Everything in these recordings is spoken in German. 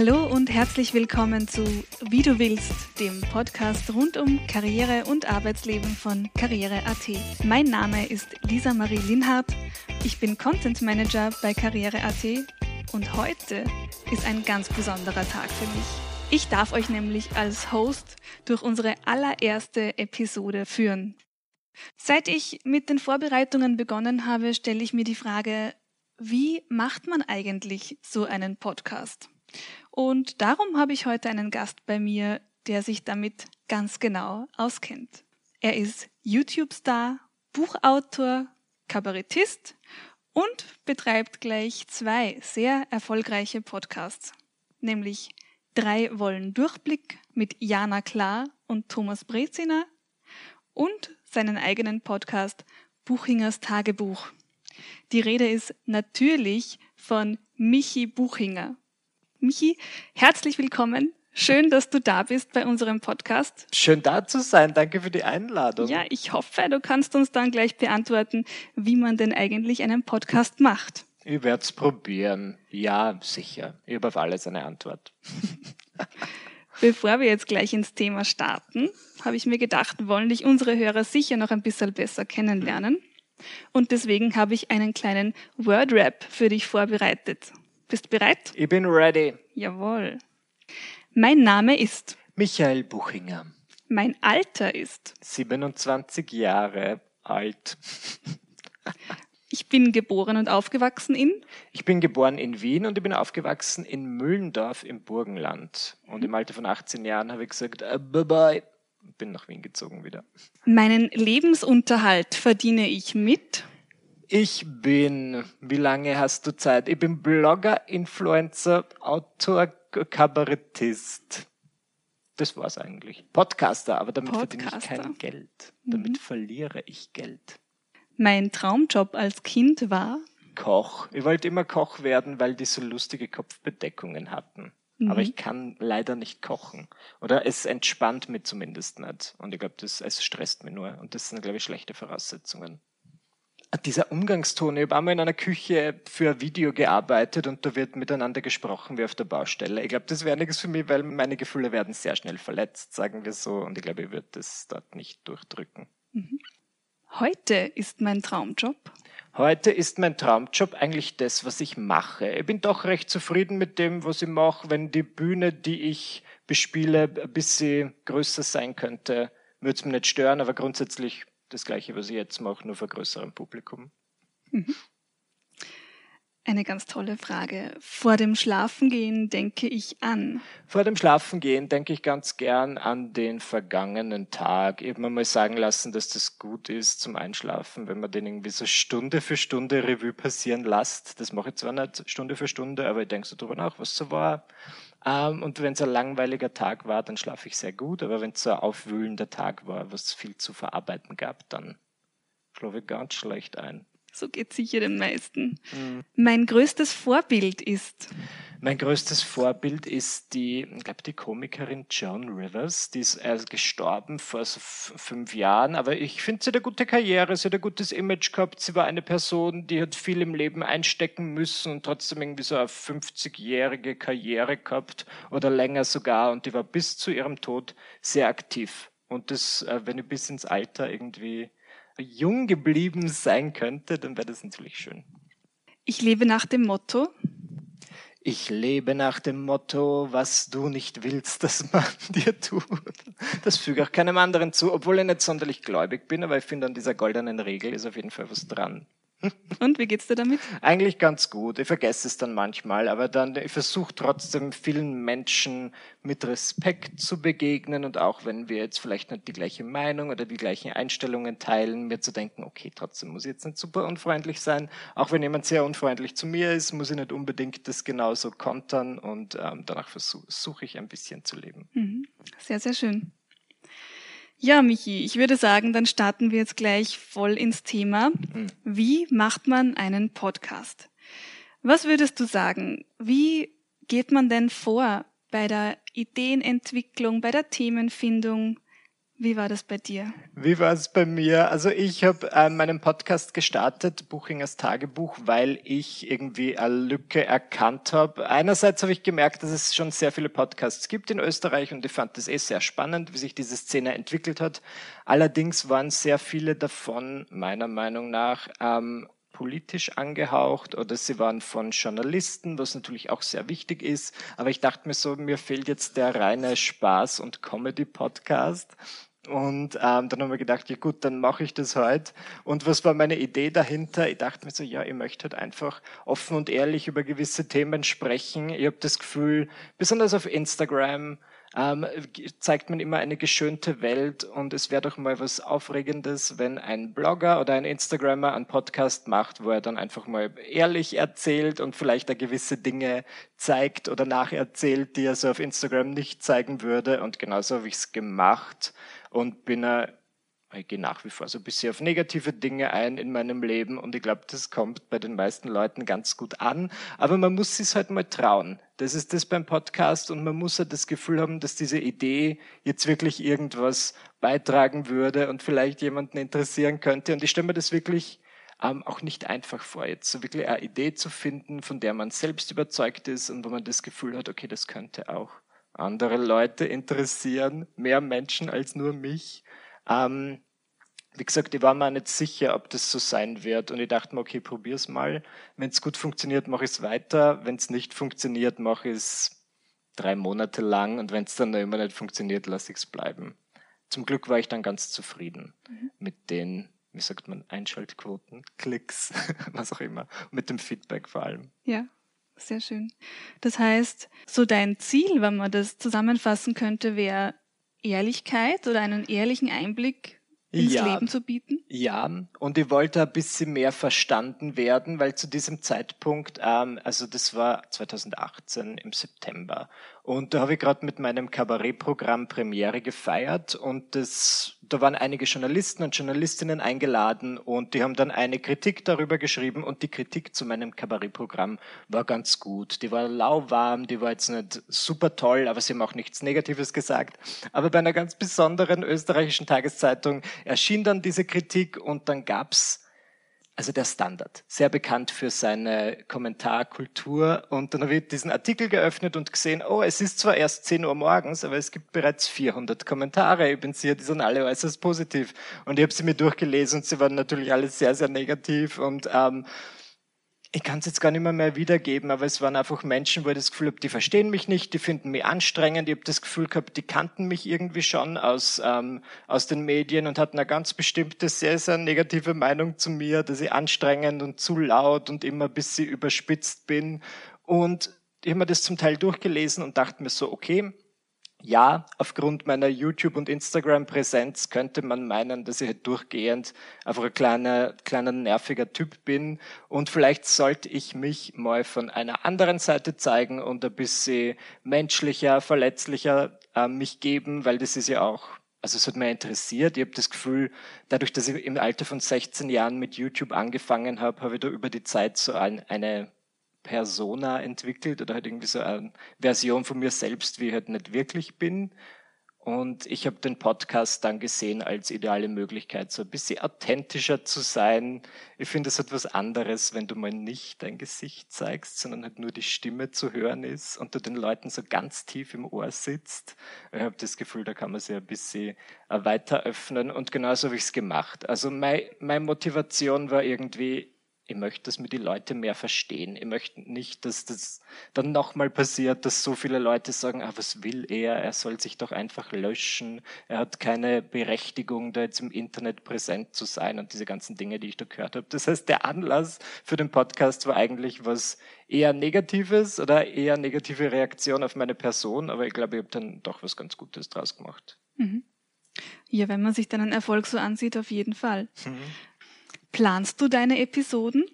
Hallo und herzlich willkommen zu Wie du willst, dem Podcast rund um Karriere und Arbeitsleben von Karriere.at. Mein Name ist Lisa Marie Linhardt. Ich bin Content Manager bei Karriere.at und heute ist ein ganz besonderer Tag für mich. Ich darf euch nämlich als Host durch unsere allererste Episode führen. Seit ich mit den Vorbereitungen begonnen habe, stelle ich mir die Frage, wie macht man eigentlich so einen Podcast? Und darum habe ich heute einen Gast bei mir, der sich damit ganz genau auskennt. Er ist YouTube-Star, Buchautor, Kabarettist und betreibt gleich zwei sehr erfolgreiche Podcasts, nämlich Drei wollen Durchblick mit Jana Klar und Thomas Breziner und seinen eigenen Podcast Buchingers Tagebuch. Die Rede ist natürlich von Michi Buchinger. Michi, herzlich willkommen. Schön, dass du da bist bei unserem Podcast. Schön da zu sein. Danke für die Einladung. Ja, ich hoffe, du kannst uns dann gleich beantworten, wie man denn eigentlich einen Podcast macht. Ich werde es probieren. Ja, sicher. Ich habe auf alles eine Antwort. Bevor wir jetzt gleich ins Thema starten, habe ich mir gedacht, wollen dich unsere Hörer sicher noch ein bisschen besser kennenlernen. Und deswegen habe ich einen kleinen Word-Rap für dich vorbereitet. Bist du bereit? Ich bin ready. Jawohl. Mein Name ist Michael Buchinger. Mein Alter ist 27 Jahre alt. Ich bin geboren und aufgewachsen in? Ich bin geboren in Wien und ich bin aufgewachsen in Müllendorf im Burgenland. Und im Alter von 18 Jahren habe ich gesagt, äh, bye bye. Bin nach Wien gezogen wieder. Meinen Lebensunterhalt verdiene ich mit? Ich bin, wie lange hast du Zeit? Ich bin Blogger, Influencer, Autor, Kabarettist. Das war's eigentlich. Podcaster, aber damit Podcaster. verdiene ich kein Geld. Damit mhm. verliere ich Geld. Mein Traumjob als Kind war? Koch. Ich wollte immer Koch werden, weil die so lustige Kopfbedeckungen hatten. Mhm. Aber ich kann leider nicht kochen. Oder es entspannt mir zumindest nicht. Und ich glaube, es stresst mich nur. Und das sind, glaube ich, schlechte Voraussetzungen dieser Umgangston. Ich habe einmal in einer Küche für ein Video gearbeitet und da wird miteinander gesprochen wie auf der Baustelle. Ich glaube, das wäre nichts für mich, weil meine Gefühle werden sehr schnell verletzt, sagen wir so. Und ich glaube, ich würde das dort nicht durchdrücken. Mhm. Heute ist mein Traumjob. Heute ist mein Traumjob eigentlich das, was ich mache. Ich bin doch recht zufrieden mit dem, was ich mache. Wenn die Bühne, die ich bespiele, ein bisschen größer sein könnte, würde es mich nicht stören, aber grundsätzlich das Gleiche, was ich jetzt mache, nur vor größerem Publikum. Mhm. Eine ganz tolle Frage. Vor dem Schlafengehen denke ich an. Vor dem Schlafengehen denke ich ganz gern an den vergangenen Tag. Eben einmal sagen lassen, dass das gut ist zum Einschlafen, wenn man den irgendwie so Stunde für Stunde Revue passieren lässt. Das mache ich zwar nicht Stunde für Stunde, aber ich denke so drüber nach, was so war. Ähm, und wenn es ein langweiliger Tag war, dann schlafe ich sehr gut. Aber wenn es so ein aufwühlender Tag war, was viel zu verarbeiten gab, dann schlafe ich ganz schlecht ein. So geht sicher den meisten. Mhm. Mein größtes Vorbild ist. Mein größtes Vorbild ist die, ich glaube, die Komikerin Joan Rivers. Die ist erst gestorben vor so fünf Jahren, aber ich finde, sie hat eine gute Karriere, sie hat ein gutes Image gehabt. Sie war eine Person, die hat viel im Leben einstecken müssen und trotzdem irgendwie so eine 50-jährige Karriere gehabt oder länger sogar und die war bis zu ihrem Tod sehr aktiv. Und das, äh, wenn ich bis ins Alter irgendwie jung geblieben sein könnte, dann wäre das natürlich schön. Ich lebe nach dem Motto. Ich lebe nach dem Motto, was du nicht willst, dass man dir tut. Das füge auch keinem anderen zu, obwohl ich nicht sonderlich gläubig bin, aber ich finde an dieser goldenen Regel ist auf jeden Fall was dran. Und wie geht's dir damit? Eigentlich ganz gut. Ich vergesse es dann manchmal, aber dann ich versuche trotzdem vielen Menschen mit Respekt zu begegnen und auch wenn wir jetzt vielleicht nicht die gleiche Meinung oder die gleichen Einstellungen teilen, mir zu denken, okay, trotzdem muss ich jetzt nicht super unfreundlich sein. Auch wenn jemand sehr unfreundlich zu mir ist, muss ich nicht unbedingt das genauso kontern und ähm, danach versuche ich ein bisschen zu leben. Mhm. Sehr, sehr schön. Ja, Michi, ich würde sagen, dann starten wir jetzt gleich voll ins Thema. Mhm. Wie macht man einen Podcast? Was würdest du sagen? Wie geht man denn vor bei der Ideenentwicklung, bei der Themenfindung? Wie war das bei dir? Wie war es bei mir? Also ich habe äh, meinen Podcast gestartet, Buchingers Tagebuch, weil ich irgendwie eine Lücke erkannt habe. Einerseits habe ich gemerkt, dass es schon sehr viele Podcasts gibt in Österreich und ich fand das eh sehr spannend, wie sich diese Szene entwickelt hat. Allerdings waren sehr viele davon meiner Meinung nach ähm, politisch angehaucht oder sie waren von Journalisten, was natürlich auch sehr wichtig ist. Aber ich dachte mir so, mir fehlt jetzt der reine Spaß- und Comedy-Podcast. Und ähm, dann haben wir gedacht, ja gut, dann mache ich das heute. Und was war meine Idee dahinter? Ich dachte mir so, ja, ich möchte halt einfach offen und ehrlich über gewisse Themen sprechen. Ich habe das Gefühl, besonders auf Instagram, ähm, zeigt man immer eine geschönte Welt und es wäre doch mal was Aufregendes, wenn ein Blogger oder ein Instagrammer einen Podcast macht, wo er dann einfach mal ehrlich erzählt und vielleicht da gewisse Dinge zeigt oder nacherzählt, die er so auf Instagram nicht zeigen würde. Und genauso habe ich es gemacht und bin er ich gehe nach wie vor so ein bisschen auf negative Dinge ein in meinem Leben und ich glaube, das kommt bei den meisten Leuten ganz gut an. Aber man muss sich halt mal trauen. Das ist das beim Podcast und man muss halt das Gefühl haben, dass diese Idee jetzt wirklich irgendwas beitragen würde und vielleicht jemanden interessieren könnte. Und ich stelle mir das wirklich ähm, auch nicht einfach vor, jetzt so wirklich eine Idee zu finden, von der man selbst überzeugt ist und wo man das Gefühl hat, okay, das könnte auch andere Leute interessieren, mehr Menschen als nur mich. Ähm, wie gesagt, ich war mir nicht sicher, ob das so sein wird. Und ich dachte mir, okay, probier's mal. Wenn es gut funktioniert, mache ich es weiter. Wenn es nicht funktioniert, mache ich es drei Monate lang. Und wenn es dann immer nicht funktioniert, lasse ich es bleiben. Zum Glück war ich dann ganz zufrieden mhm. mit den, wie sagt man, Einschaltquoten, Klicks, was auch immer, mit dem Feedback vor allem. Ja, sehr schön. Das heißt, so dein Ziel, wenn man das zusammenfassen könnte, wäre Ehrlichkeit oder einen ehrlichen Einblick ins ja, Leben zu bieten? Ja, und ich wollte ein bisschen mehr verstanden werden, weil zu diesem Zeitpunkt, ähm, also das war 2018 im September, und da habe ich gerade mit meinem Kabarettprogramm Premiere gefeiert und das, da waren einige Journalisten und Journalistinnen eingeladen und die haben dann eine Kritik darüber geschrieben und die Kritik zu meinem Kabarettprogramm war ganz gut. Die war lauwarm, die war jetzt nicht super toll, aber sie haben auch nichts Negatives gesagt. Aber bei einer ganz besonderen österreichischen Tageszeitung erschien dann diese Kritik und dann gab's also der Standard, sehr bekannt für seine Kommentarkultur. Und dann habe ich diesen Artikel geöffnet und gesehen, oh, es ist zwar erst 10 Uhr morgens, aber es gibt bereits 400 Kommentare. Ich bin sicher, die sind alle äußerst positiv. Und ich habe sie mir durchgelesen und sie waren natürlich alle sehr, sehr negativ. Und ähm, ich kann es jetzt gar nicht mehr, mehr wiedergeben, aber es waren einfach Menschen, wo ich das Gefühl habe, die verstehen mich nicht, die finden mich anstrengend. Ich habe das Gefühl gehabt, die kannten mich irgendwie schon aus, ähm, aus den Medien und hatten eine ganz bestimmte, sehr, sehr negative Meinung zu mir, dass ich anstrengend und zu laut und immer ein bisschen überspitzt bin. Und ich habe mir das zum Teil durchgelesen und dachte mir so, okay, ja, aufgrund meiner YouTube- und Instagram-Präsenz könnte man meinen, dass ich halt durchgehend einfach ein kleiner, kleiner nerviger Typ bin. Und vielleicht sollte ich mich mal von einer anderen Seite zeigen und ein bisschen menschlicher, verletzlicher äh, mich geben, weil das ist ja auch, also es hat mich interessiert. Ich habe das Gefühl, dadurch, dass ich im Alter von 16 Jahren mit YouTube angefangen habe, habe ich da über die Zeit so ein, eine Persona entwickelt oder halt irgendwie so eine Version von mir selbst, wie ich halt nicht wirklich bin. Und ich habe den Podcast dann gesehen als ideale Möglichkeit, so ein bisschen authentischer zu sein. Ich finde, es etwas anderes, wenn du mal nicht dein Gesicht zeigst, sondern halt nur die Stimme zu hören ist und du den Leuten so ganz tief im Ohr sitzt. Ich habe das Gefühl, da kann man sich ein bisschen äh, weiter öffnen und genauso habe ich es gemacht. Also meine, meine Motivation war irgendwie, ich möchte, dass mir die Leute mehr verstehen. Ich möchte nicht, dass das dann nochmal passiert, dass so viele Leute sagen, ah, was will er? Er soll sich doch einfach löschen. Er hat keine Berechtigung, da jetzt im Internet präsent zu sein und diese ganzen Dinge, die ich da gehört habe. Das heißt, der Anlass für den Podcast war eigentlich was eher Negatives oder eher negative Reaktion auf meine Person, aber ich glaube, ich habe dann doch was ganz Gutes draus gemacht. Mhm. Ja, wenn man sich deinen Erfolg so ansieht, auf jeden Fall. Mhm. Planst du deine Episoden?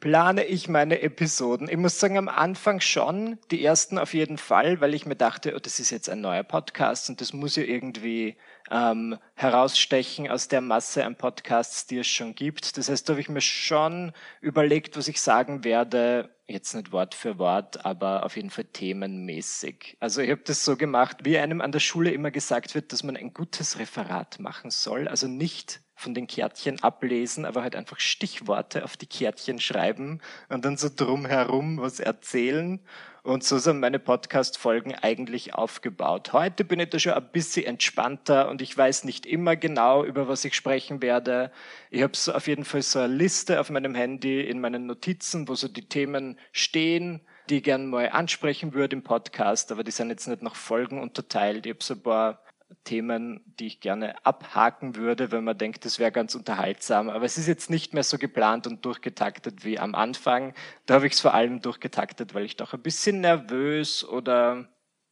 Plane ich meine Episoden? Ich muss sagen, am Anfang schon, die ersten auf jeden Fall, weil ich mir dachte, oh, das ist jetzt ein neuer Podcast und das muss ja irgendwie ähm, herausstechen aus der Masse an Podcasts, die es schon gibt. Das heißt, da habe ich mir schon überlegt, was ich sagen werde, jetzt nicht Wort für Wort, aber auf jeden Fall themenmäßig. Also ich habe das so gemacht, wie einem an der Schule immer gesagt wird, dass man ein gutes Referat machen soll, also nicht von den Kärtchen ablesen, aber halt einfach Stichworte auf die Kärtchen schreiben und dann so drumherum was erzählen. Und so sind meine Podcast-Folgen eigentlich aufgebaut. Heute bin ich da schon ein bisschen entspannter und ich weiß nicht immer genau, über was ich sprechen werde. Ich habe so auf jeden Fall so eine Liste auf meinem Handy in meinen Notizen, wo so die Themen stehen, die ich gern mal ansprechen würde im Podcast, aber die sind jetzt nicht nach Folgen unterteilt. Ich habe so ein paar Themen, die ich gerne abhaken würde, wenn man denkt, das wäre ganz unterhaltsam. Aber es ist jetzt nicht mehr so geplant und durchgetaktet wie am Anfang. Da habe ich es vor allem durchgetaktet, weil ich doch ein bisschen nervös oder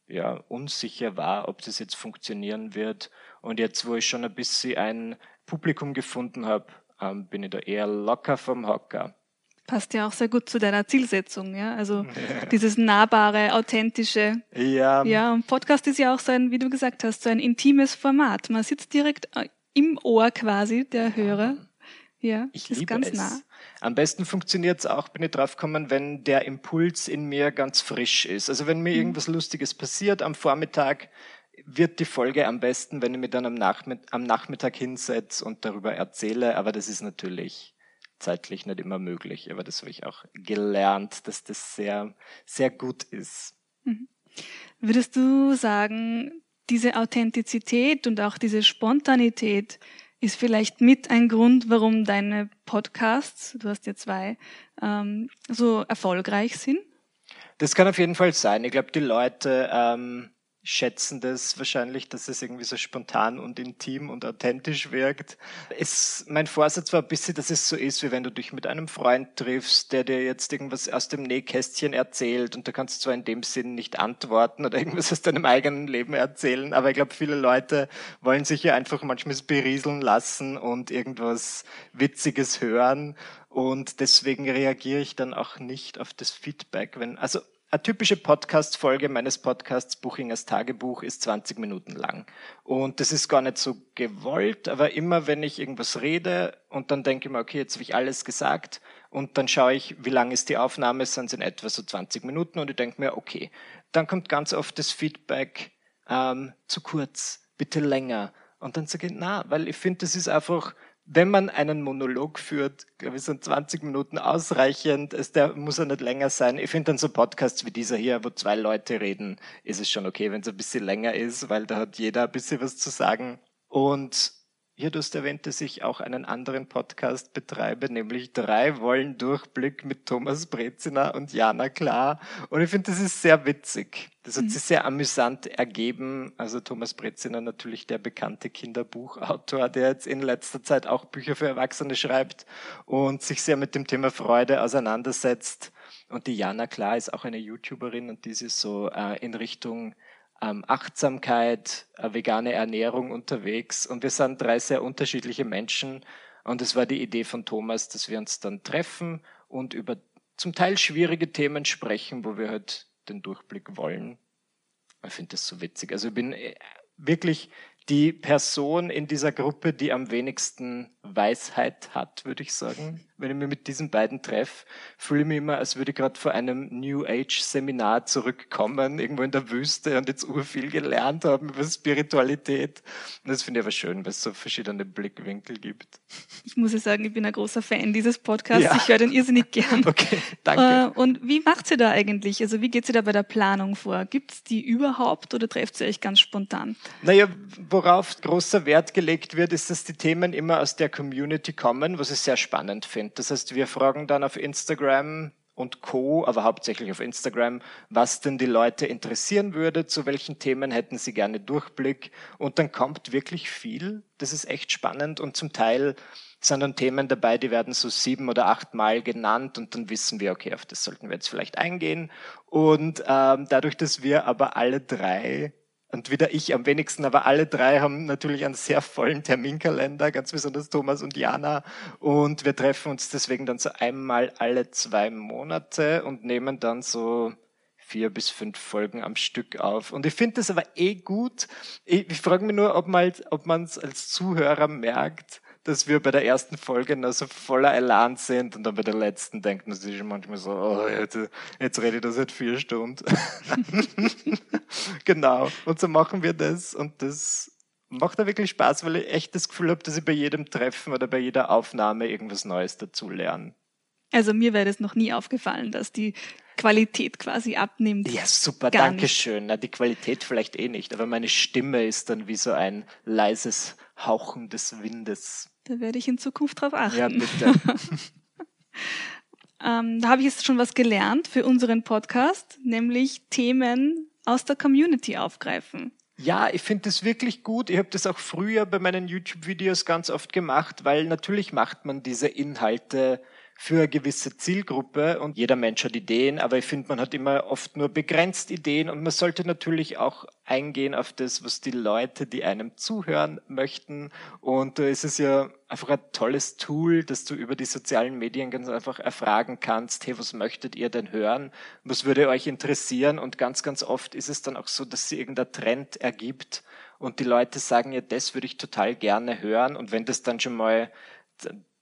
ja, unsicher war, ob das jetzt funktionieren wird. Und jetzt, wo ich schon ein bisschen ein Publikum gefunden habe, ähm, bin ich da eher locker vom Hocker passt ja auch sehr gut zu deiner Zielsetzung, ja. Also dieses nahbare, authentische. Ja. Ja, und Podcast ist ja auch so ein, wie du gesagt hast, so ein intimes Format. Man sitzt direkt äh, im Ohr quasi der Hörer. Ja, ich ist ganz es. nah. Am besten funktioniert es auch, bin ich drauf gekommen, wenn der Impuls in mir ganz frisch ist. Also wenn mir mhm. irgendwas Lustiges passiert am Vormittag, wird die Folge am besten, wenn ich mich dann am, Nachmitt am Nachmittag hinsetze und darüber erzähle. Aber das ist natürlich zeitlich nicht immer möglich. Aber das habe ich auch gelernt, dass das sehr, sehr gut ist. Mhm. Würdest du sagen, diese Authentizität und auch diese Spontanität ist vielleicht mit ein Grund, warum deine Podcasts, du hast ja zwei, ähm, so erfolgreich sind? Das kann auf jeden Fall sein. Ich glaube, die Leute ähm, schätzen das wahrscheinlich, dass es irgendwie so spontan und intim und authentisch wirkt. Es, mein Vorsatz war ein bisschen, dass es so ist, wie wenn du dich mit einem Freund triffst, der dir jetzt irgendwas aus dem Nähkästchen erzählt und du kannst zwar in dem Sinn nicht antworten oder irgendwas aus deinem eigenen Leben erzählen, aber ich glaube, viele Leute wollen sich ja einfach manchmal berieseln lassen und irgendwas Witziges hören und deswegen reagiere ich dann auch nicht auf das Feedback, wenn, also typische Podcast-Folge meines Podcasts Buchingers Tagebuch ist 20 Minuten lang. Und das ist gar nicht so gewollt, aber immer wenn ich irgendwas rede und dann denke ich mir, okay, jetzt habe ich alles gesagt und dann schaue ich, wie lang ist die Aufnahme, sind es in etwa so 20 Minuten und ich denke mir, okay, dann kommt ganz oft das Feedback, ähm, zu kurz, bitte länger. Und dann sage ich, na, weil ich finde, das ist einfach wenn man einen Monolog führt, glaube ich, sind 20 Minuten ausreichend. Es, der muss ja nicht länger sein. Ich finde dann so Podcasts wie dieser hier, wo zwei Leute reden, ist es schon okay, wenn es ein bisschen länger ist, weil da hat jeder ein bisschen was zu sagen. Und hier, du hast erwähnt, dass ich auch einen anderen Podcast betreibe, nämlich drei Wollen Durchblick mit Thomas Brezina und Jana Klar. Und ich finde, das ist sehr witzig. Das hat mhm. sich sehr amüsant ergeben. Also Thomas Brezina natürlich der bekannte Kinderbuchautor, der jetzt in letzter Zeit auch Bücher für Erwachsene schreibt und sich sehr mit dem Thema Freude auseinandersetzt. Und die Jana Klar ist auch eine YouTuberin und die ist so äh, in Richtung ähm, Achtsamkeit, äh, vegane Ernährung unterwegs und wir sind drei sehr unterschiedliche Menschen und es war die Idee von Thomas, dass wir uns dann treffen und über zum Teil schwierige Themen sprechen, wo wir halt den Durchblick wollen. Ich finde das so witzig. Also ich bin äh, wirklich die Person in dieser Gruppe, die am wenigsten Weisheit hat, würde ich sagen. Wenn ich mich mit diesen beiden treffe, fühle ich mich immer, als würde ich gerade vor einem New Age Seminar zurückkommen, irgendwo in der Wüste und jetzt urviel gelernt haben über Spiritualität. Und das finde ich aber schön, weil es so verschiedene Blickwinkel gibt. Ich muss ja sagen, ich bin ein großer Fan dieses Podcasts. Ja. Ich höre den irrsinnig gern. Okay, danke. Äh, und wie macht sie da eigentlich? Also wie geht sie da bei der Planung vor? Gibt es die überhaupt oder trefft sie euch ganz spontan? Naja, worauf großer Wert gelegt wird, ist, dass die Themen immer aus der Community kommen, was ich sehr spannend finde. Das heißt, wir fragen dann auf Instagram und Co., aber hauptsächlich auf Instagram, was denn die Leute interessieren würde, zu welchen Themen hätten sie gerne Durchblick. Und dann kommt wirklich viel. Das ist echt spannend und zum Teil sind dann Themen dabei, die werden so sieben oder acht Mal genannt und dann wissen wir, okay, auf das sollten wir jetzt vielleicht eingehen. Und ähm, dadurch, dass wir aber alle drei und wieder ich am wenigsten, aber alle drei haben natürlich einen sehr vollen Terminkalender, ganz besonders Thomas und Jana. Und wir treffen uns deswegen dann so einmal alle zwei Monate und nehmen dann so vier bis fünf Folgen am Stück auf. Und ich finde das aber eh gut. Ich, ich frage mich nur, ob man es als Zuhörer merkt, dass wir bei der ersten Folge noch so voller Elan sind und dann bei der letzten denkt man sich manchmal so, oh, jetzt, jetzt rede ich das seit vier Stunden. genau. Und so machen wir das und das macht da wirklich Spaß, weil ich echt das Gefühl habe, dass ich bei jedem Treffen oder bei jeder Aufnahme irgendwas Neues dazu lerne. Also mir wäre das noch nie aufgefallen, dass die Qualität quasi abnimmt. Ja, super, danke schön. Na, die Qualität vielleicht eh nicht, aber meine Stimme ist dann wie so ein leises Hauchen des Windes. Da werde ich in Zukunft drauf achten. Ja, bitte. ähm, da habe ich jetzt schon was gelernt für unseren Podcast, nämlich Themen aus der Community aufgreifen. Ja, ich finde das wirklich gut. Ich habe das auch früher bei meinen YouTube-Videos ganz oft gemacht, weil natürlich macht man diese Inhalte für eine gewisse Zielgruppe und jeder Mensch hat Ideen, aber ich finde, man hat immer oft nur begrenzt Ideen und man sollte natürlich auch eingehen auf das, was die Leute, die einem zuhören möchten. Und da ist es ja einfach ein tolles Tool, dass du über die sozialen Medien ganz einfach erfragen kannst, hey, was möchtet ihr denn hören? Was würde euch interessieren? Und ganz, ganz oft ist es dann auch so, dass sie irgendein Trend ergibt und die Leute sagen, ja, das würde ich total gerne hören. Und wenn das dann schon mal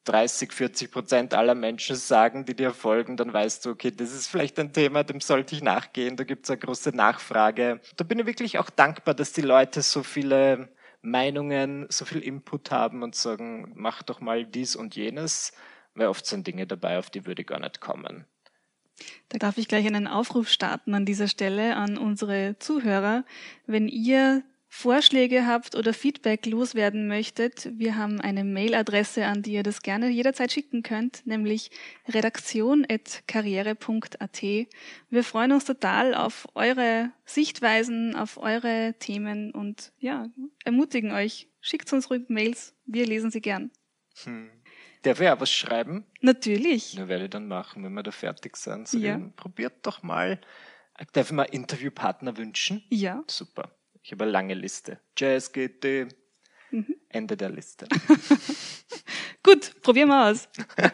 30, 40 Prozent aller Menschen sagen, die dir folgen, dann weißt du, okay, das ist vielleicht ein Thema, dem sollte ich nachgehen, da gibt es eine große Nachfrage. Da bin ich wirklich auch dankbar, dass die Leute so viele Meinungen, so viel Input haben und sagen, mach doch mal dies und jenes, weil oft sind Dinge dabei, auf die würde ich gar nicht kommen. Da darf ich gleich einen Aufruf starten an dieser Stelle an unsere Zuhörer. Wenn ihr Vorschläge habt oder Feedback loswerden möchtet, wir haben eine Mailadresse, an die ihr das gerne jederzeit schicken könnt, nämlich redaktion.karriere.at. Wir freuen uns total auf eure Sichtweisen, auf eure Themen und ja, ermutigen euch. Schickt uns ruhig Mails, wir lesen sie gern. Hm. Darf ich auch was schreiben? Natürlich. Das werde ich dann machen, wenn wir da fertig sind. So ja. Probiert doch mal. Darf ich mal Interviewpartner wünschen? Ja. Super. Ich habe eine lange Liste. Jazz GT. Mhm. Ende der Liste. Gut, probieren wir aus.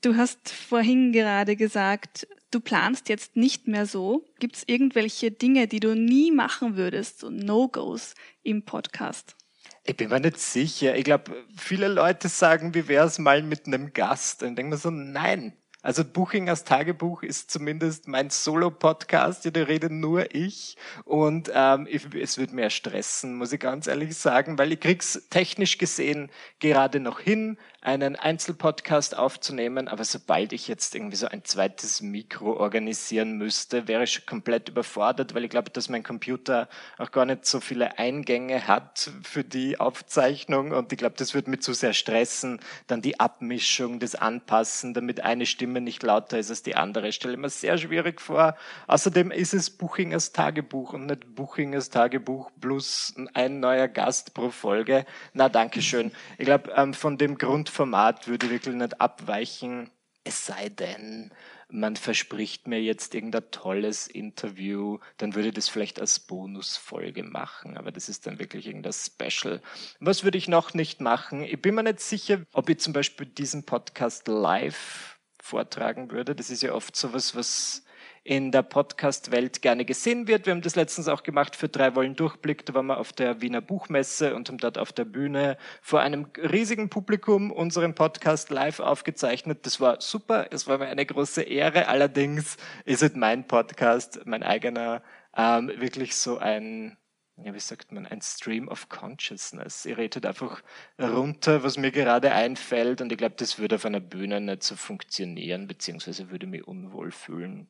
Du hast vorhin gerade gesagt, du planst jetzt nicht mehr so. Gibt es irgendwelche Dinge, die du nie machen würdest, so No-Gos im Podcast? Ich bin mir nicht sicher. Ich glaube, viele Leute sagen, wie wäre es mal mit einem Gast? Und ich denke mir so, nein, also Buchingers Tagebuch ist zumindest mein Solo-Podcast, ja, da rede nur ich. Und ähm, ich, es wird mehr stressen, muss ich ganz ehrlich sagen, weil ich krieg's technisch gesehen gerade noch hin, einen Einzelpodcast aufzunehmen, aber sobald ich jetzt irgendwie so ein zweites Mikro organisieren müsste, wäre ich schon komplett überfordert, weil ich glaube, dass mein Computer auch gar nicht so viele Eingänge hat für die Aufzeichnung und ich glaube, das würde mich zu sehr stressen, dann die Abmischung, das Anpassen, damit eine Stimme nicht lauter ist als die andere, stelle ich mir sehr schwierig vor. Außerdem ist es Buchingers Tagebuch und nicht Buchingers Tagebuch plus ein neuer Gast pro Folge. Na, danke schön. Ich glaube, ähm, von dem Grund Format würde wirklich nicht abweichen, es sei denn, man verspricht mir jetzt irgendein tolles Interview, dann würde das vielleicht als Bonusfolge machen, aber das ist dann wirklich irgendein Special. Was würde ich noch nicht machen? Ich bin mir nicht sicher, ob ich zum Beispiel diesen Podcast live vortragen würde. Das ist ja oft sowas, was in der Podcast-Welt gerne gesehen wird. Wir haben das letztens auch gemacht für drei Wollen Durchblick. Da waren wir auf der Wiener Buchmesse und haben dort auf der Bühne vor einem riesigen Publikum unseren Podcast live aufgezeichnet. Das war super. Es war mir eine große Ehre. Allerdings ist es mein Podcast, mein eigener, ähm, wirklich so ein ja, wie sagt man, ein Stream of Consciousness. Ihr redet einfach runter, was mir gerade einfällt und ich glaube, das würde auf einer Bühne nicht so funktionieren, beziehungsweise würde mich unwohl fühlen.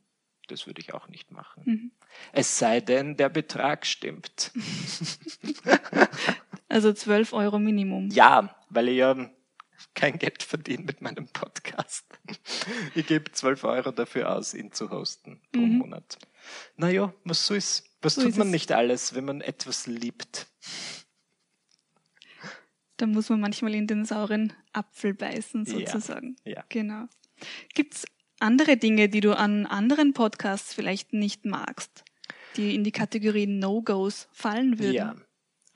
Das würde ich auch nicht machen. Mhm. Es sei denn, der Betrag stimmt. also 12 Euro Minimum. Ja, weil ich ja kein Geld verdiene mit meinem Podcast. Ich gebe 12 Euro dafür aus, ihn zu hosten pro mhm. Monat. Naja, was so ist. Was so tut ist man es. nicht alles, wenn man etwas liebt? Da muss man manchmal in den sauren Apfel beißen, sozusagen. Ja, ja. Genau. Gibt es andere Dinge, die du an anderen Podcasts vielleicht nicht magst, die in die Kategorie No-Gos fallen würden?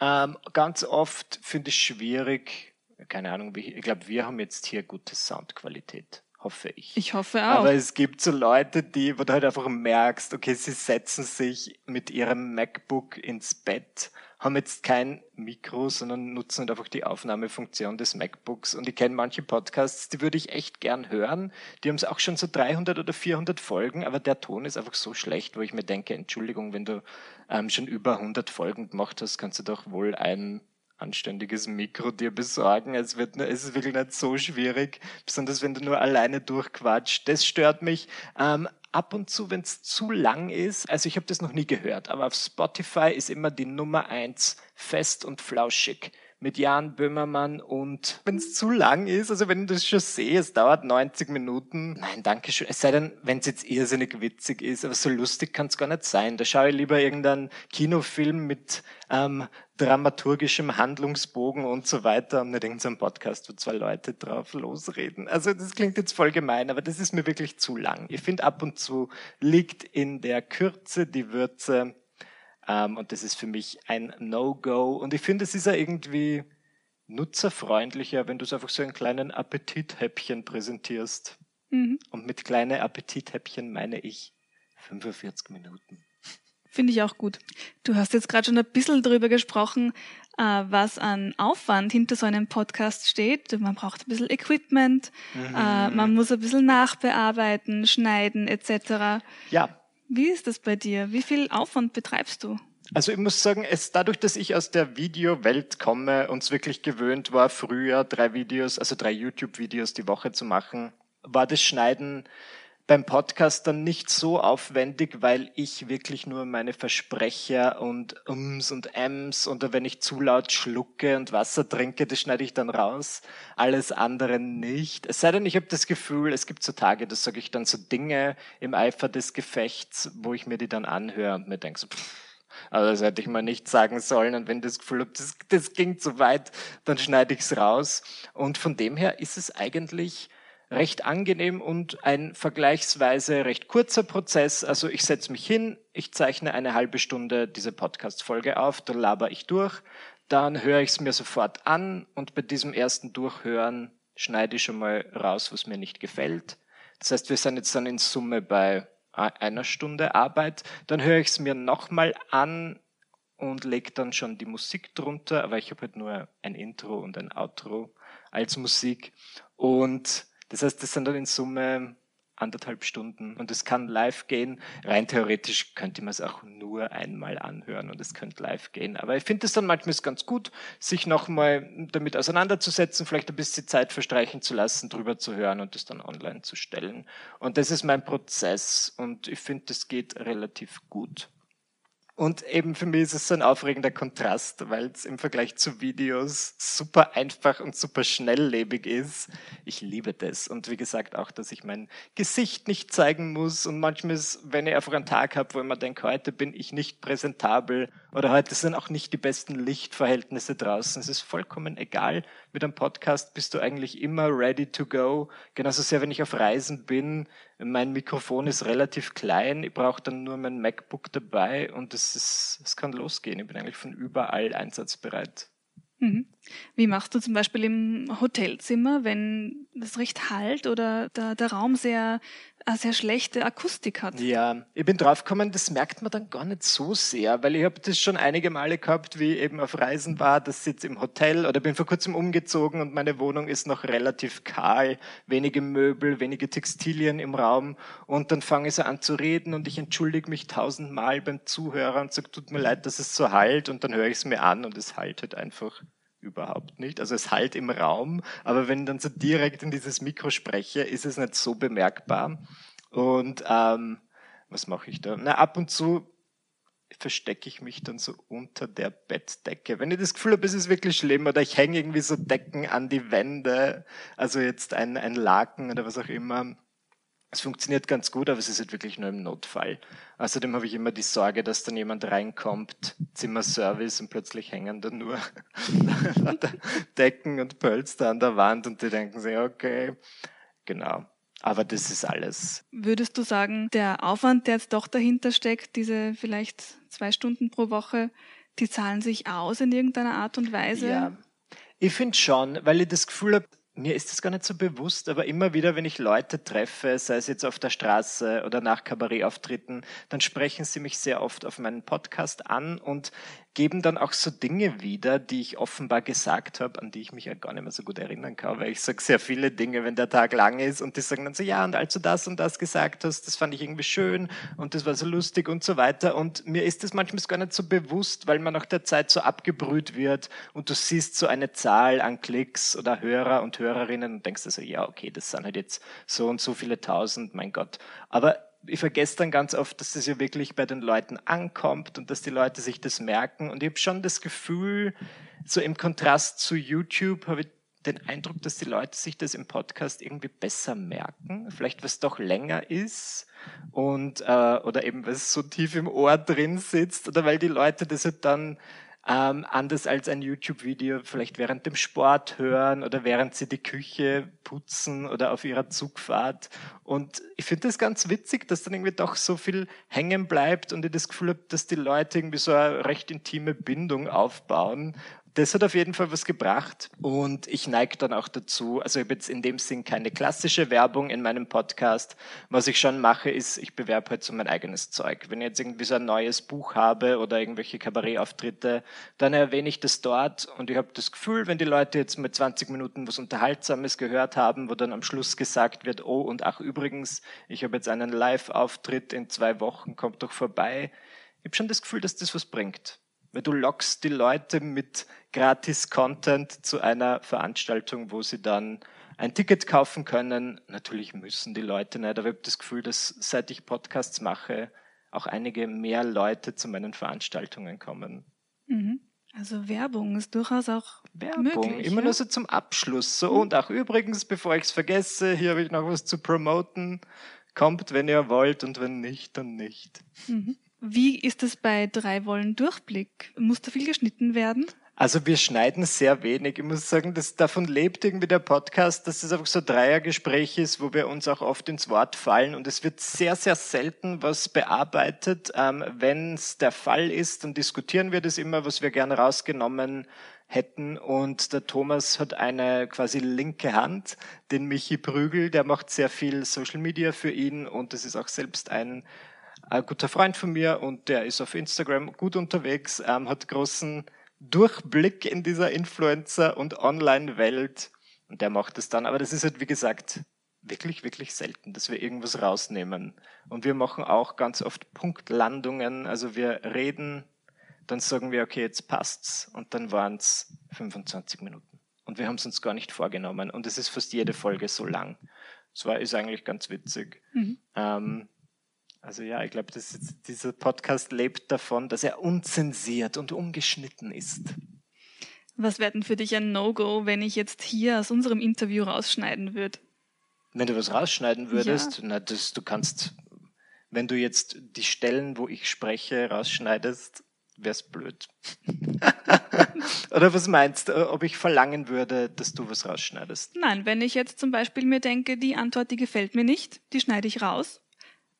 Ja, ähm, ganz oft finde ich schwierig, keine Ahnung, ich glaube, wir haben jetzt hier gute Soundqualität hoffe ich. Ich hoffe auch. Aber es gibt so Leute, die, wo du halt einfach merkst, okay, sie setzen sich mit ihrem MacBook ins Bett, haben jetzt kein Mikro, sondern nutzen halt einfach die Aufnahmefunktion des MacBooks. Und ich kenne manche Podcasts, die würde ich echt gern hören. Die haben auch schon so 300 oder 400 Folgen, aber der Ton ist einfach so schlecht, wo ich mir denke, Entschuldigung, wenn du ähm, schon über 100 Folgen gemacht hast, kannst du doch wohl ein anständiges Mikro dir besorgen. Es, wird, es ist wirklich nicht so schwierig, besonders wenn du nur alleine durchquatscht. Das stört mich. Ähm, ab und zu, wenn es zu lang ist, also ich habe das noch nie gehört, aber auf Spotify ist immer die Nummer eins fest und flauschig mit Jan Böhmermann und wenn es zu lang ist, also wenn du das schon sehe, es dauert 90 Minuten, nein, danke schön. Es sei denn, wenn es jetzt irrsinnig witzig ist, aber so lustig kann es gar nicht sein. Da schaue ich lieber irgendeinen Kinofilm mit ähm, dramaturgischem Handlungsbogen und so weiter und nicht irgendeinen Podcast, wo zwei Leute drauf losreden. Also das klingt jetzt voll gemein, aber das ist mir wirklich zu lang. Ich finde, ab und zu liegt in der Kürze die Würze ähm, und das ist für mich ein No-Go. Und ich finde, es ist ja irgendwie nutzerfreundlicher, wenn du es einfach so einen kleinen Appetithäppchen präsentierst. Mhm. Und mit kleinen Appetithäppchen meine ich 45 Minuten. Finde ich auch gut. Du hast jetzt gerade schon ein bisschen darüber gesprochen, äh, was an Aufwand hinter so einem Podcast steht. Man braucht ein bisschen Equipment, mhm. äh, man muss ein bisschen nachbearbeiten, schneiden etc. Ja, wie ist das bei dir? Wie viel Aufwand betreibst du? Also ich muss sagen, es dadurch, dass ich aus der Videowelt komme und es wirklich gewöhnt war, früher drei Videos, also drei YouTube-Videos die Woche zu machen, war das Schneiden beim Podcast dann nicht so aufwendig, weil ich wirklich nur meine Versprecher und Ums und Ems oder wenn ich zu laut schlucke und Wasser trinke, das schneide ich dann raus. Alles andere nicht. Es sei denn, ich habe das Gefühl, es gibt so Tage, da sage ich dann so Dinge im Eifer des Gefechts, wo ich mir die dann anhöre und mir denke so, pff, also das hätte ich mal nicht sagen sollen. Und wenn das Gefühl habe, das, das ging zu weit, dann schneide ich es raus. Und von dem her ist es eigentlich recht angenehm und ein vergleichsweise recht kurzer Prozess. Also ich setze mich hin, ich zeichne eine halbe Stunde diese Podcast-Folge auf, dann laber ich durch, dann höre ich es mir sofort an und bei diesem ersten Durchhören schneide ich schon mal raus, was mir nicht gefällt. Das heißt, wir sind jetzt dann in Summe bei einer Stunde Arbeit. Dann höre ich es mir nochmal an und lege dann schon die Musik drunter, aber ich habe halt nur ein Intro und ein Outro als Musik. Und das heißt, das sind dann in Summe anderthalb Stunden und es kann live gehen. Rein theoretisch könnte man es auch nur einmal anhören und es könnte live gehen. Aber ich finde es dann manchmal ganz gut, sich nochmal damit auseinanderzusetzen, vielleicht ein bisschen Zeit verstreichen zu lassen, drüber zu hören und es dann online zu stellen. Und das ist mein Prozess und ich finde, das geht relativ gut. Und eben für mich ist es so ein aufregender Kontrast, weil es im Vergleich zu Videos super einfach und super schnelllebig ist. Ich liebe das. Und wie gesagt auch, dass ich mein Gesicht nicht zeigen muss. Und manchmal ist, wenn ich einfach einen Tag habe, wo ich mir denke, heute bin ich nicht präsentabel oder heute sind auch nicht die besten Lichtverhältnisse draußen. Es ist vollkommen egal. Mit einem Podcast bist du eigentlich immer ready to go. Genauso sehr, wenn ich auf Reisen bin. Mein Mikrofon ist relativ klein. Ich brauche dann nur mein MacBook dabei und es, ist, es kann losgehen. Ich bin eigentlich von überall einsatzbereit. Mhm. Wie machst du zum Beispiel im Hotelzimmer, wenn das recht halt oder der, der Raum sehr, eine sehr schlechte Akustik hat? Ja, ich bin draufgekommen, das merkt man dann gar nicht so sehr, weil ich habe das schon einige Male gehabt, wie ich eben auf Reisen war, das sitzt im Hotel oder bin vor kurzem umgezogen und meine Wohnung ist noch relativ kahl, wenige Möbel, wenige Textilien im Raum und dann fange ich so an zu reden und ich entschuldige mich tausendmal beim Zuhörer und sage, tut mir leid, dass es so halt und dann höre ich es mir an und es haltet einfach überhaupt nicht. Also es halt im Raum, aber wenn ich dann so direkt in dieses Mikro spreche, ist es nicht so bemerkbar. Und ähm, was mache ich da? Na, ab und zu verstecke ich mich dann so unter der Bettdecke. Wenn ich das Gefühl habe, es ist wirklich schlimm oder ich hänge irgendwie so Decken an die Wände, also jetzt ein, ein Laken oder was auch immer, es funktioniert ganz gut, aber es ist halt wirklich nur im Notfall. Außerdem habe ich immer die Sorge, dass dann jemand reinkommt, Zimmerservice und plötzlich hängen da nur Decken und Pölster an der Wand und die denken sich, okay, genau. Aber das ist alles. Würdest du sagen, der Aufwand, der jetzt doch dahinter steckt, diese vielleicht zwei Stunden pro Woche, die zahlen sich aus in irgendeiner Art und Weise? Ja, ich finde schon, weil ich das Gefühl habe, mir ist das gar nicht so bewusst, aber immer wieder, wenn ich Leute treffe, sei es jetzt auf der Straße oder nach Kabarettauftritten, dann sprechen sie mich sehr oft auf meinen Podcast an und geben dann auch so Dinge wieder, die ich offenbar gesagt habe, an die ich mich ja gar nicht mehr so gut erinnern kann, weil ich sage sehr viele Dinge, wenn der Tag lang ist und die sagen dann so, ja, und als du das und das gesagt hast, das fand ich irgendwie schön und das war so lustig und so weiter und mir ist das manchmal gar nicht so bewusst, weil man nach der Zeit so abgebrüht wird und du siehst so eine Zahl an Klicks oder Hörer und Hörerinnen und denkst also, ja, okay, das sind halt jetzt so und so viele tausend, mein Gott. Aber ich vergesse dann ganz oft, dass das ja wirklich bei den Leuten ankommt und dass die Leute sich das merken. Und ich habe schon das Gefühl, so im Kontrast zu YouTube habe ich den Eindruck, dass die Leute sich das im Podcast irgendwie besser merken, vielleicht was doch länger ist und äh, oder eben was so tief im Ohr drin sitzt oder weil die Leute das halt dann ähm, anders als ein YouTube-Video vielleicht während dem Sport hören oder während sie die Küche putzen oder auf ihrer Zugfahrt. Und ich finde das ganz witzig, dass dann irgendwie doch so viel hängen bleibt und ich das Gefühl habe, dass die Leute irgendwie so eine recht intime Bindung aufbauen das hat auf jeden Fall was gebracht und ich neige dann auch dazu, also ich habe jetzt in dem Sinn keine klassische Werbung in meinem Podcast. Was ich schon mache, ist, ich bewerbe halt so mein eigenes Zeug. Wenn ich jetzt irgendwie so ein neues Buch habe oder irgendwelche Kabarettauftritte, dann erwähne ich das dort und ich habe das Gefühl, wenn die Leute jetzt mit 20 Minuten was Unterhaltsames gehört haben, wo dann am Schluss gesagt wird, oh und ach übrigens, ich habe jetzt einen Live-Auftritt in zwei Wochen, kommt doch vorbei. Ich habe schon das Gefühl, dass das was bringt. Weil du lockst die Leute mit Gratis-Content zu einer Veranstaltung, wo sie dann ein Ticket kaufen können. Natürlich müssen die Leute nicht, aber ich habe das Gefühl, dass seit ich Podcasts mache, auch einige mehr Leute zu meinen Veranstaltungen kommen. Mhm. Also Werbung ist durchaus auch Werbung, möglich, immer ja? nur so zum Abschluss. So, mhm. und auch übrigens, bevor ich es vergesse, hier habe ich noch was zu promoten. Kommt, wenn ihr wollt und wenn nicht, dann nicht. Mhm. Wie ist es bei drei Wollen Durchblick? Muss da viel geschnitten werden? Also wir schneiden sehr wenig. Ich muss sagen, dass davon lebt irgendwie der Podcast, dass es einfach so ein Dreiergespräch ist, wo wir uns auch oft ins Wort fallen. Und es wird sehr, sehr selten was bearbeitet. Ähm, Wenn es der Fall ist, dann diskutieren wir das immer, was wir gerne rausgenommen hätten. Und der Thomas hat eine quasi linke Hand, den Michi Prügel, der macht sehr viel Social Media für ihn und das ist auch selbst ein ein guter Freund von mir und der ist auf Instagram gut unterwegs, ähm, hat großen Durchblick in dieser Influencer- und Online-Welt. Und der macht es dann. Aber das ist halt, wie gesagt, wirklich, wirklich selten, dass wir irgendwas rausnehmen. Und wir machen auch ganz oft Punktlandungen. Also wir reden, dann sagen wir, okay, jetzt passt's. Und dann waren es 25 Minuten. Und wir haben es uns gar nicht vorgenommen. Und es ist fast jede Folge so lang. Das war, ist eigentlich ganz witzig. Mhm. Ähm, also ja, ich glaube, dieser Podcast lebt davon, dass er unzensiert und ungeschnitten ist. Was wäre denn für dich ein No-Go, wenn ich jetzt hier aus unserem Interview rausschneiden würde? Wenn du was rausschneiden würdest, ja. na, das, du kannst, wenn du jetzt die Stellen, wo ich spreche, rausschneidest, wär's blöd. Oder was meinst du, ob ich verlangen würde, dass du was rausschneidest? Nein, wenn ich jetzt zum Beispiel mir denke, die Antwort, die gefällt mir nicht, die schneide ich raus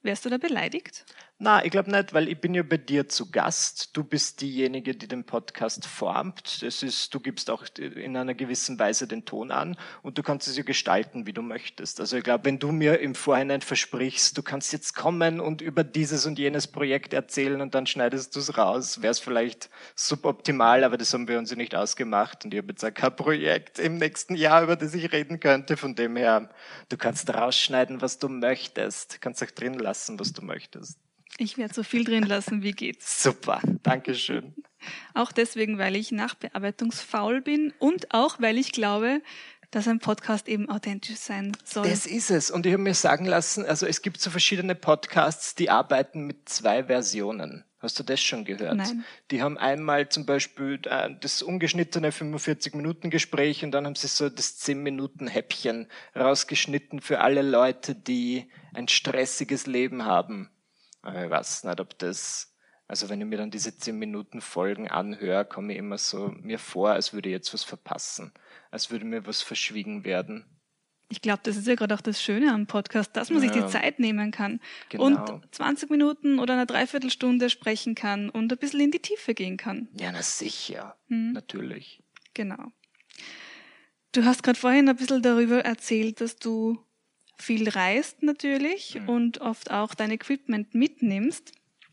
Wärst du da beleidigt? Na, ich glaube nicht, weil ich bin ja bei dir zu Gast. Du bist diejenige, die den Podcast formt. Das ist, du gibst auch in einer gewissen Weise den Ton an und du kannst es ja gestalten, wie du möchtest. Also ich glaube, wenn du mir im Vorhinein versprichst, du kannst jetzt kommen und über dieses und jenes Projekt erzählen und dann schneidest du es raus, wäre es vielleicht suboptimal, aber das haben wir uns ja nicht ausgemacht und ich habe jetzt auch kein Projekt im nächsten Jahr, über das ich reden könnte. Von dem her, du kannst rausschneiden, was du möchtest, du kannst auch drin lassen, was du möchtest. Ich werde so viel drin lassen, wie geht. Super, danke schön. Auch deswegen, weil ich nachbearbeitungsfaul bin und auch, weil ich glaube, dass ein Podcast eben authentisch sein soll. Das ist es. Und ich habe mir sagen lassen, also es gibt so verschiedene Podcasts, die arbeiten mit zwei Versionen. Hast du das schon gehört? Nein. Die haben einmal zum Beispiel äh, das ungeschnittene 45-Minuten-Gespräch und dann haben sie so das 10-Minuten-Häppchen rausgeschnitten für alle Leute, die ein stressiges Leben haben aber ich weiß nicht, ob das, also wenn ich mir dann diese zehn Minuten Folgen anhöre, komme ich immer so mir vor, als würde ich jetzt was verpassen, als würde mir was verschwiegen werden. Ich glaube, das ist ja gerade auch das Schöne am Podcast, dass man ja. sich die Zeit nehmen kann genau. und 20 Minuten oder eine Dreiviertelstunde sprechen kann und ein bisschen in die Tiefe gehen kann. Ja, na sicher, hm. natürlich. Genau. Du hast gerade vorhin ein bisschen darüber erzählt, dass du viel reist natürlich mhm. und oft auch dein Equipment mitnimmst.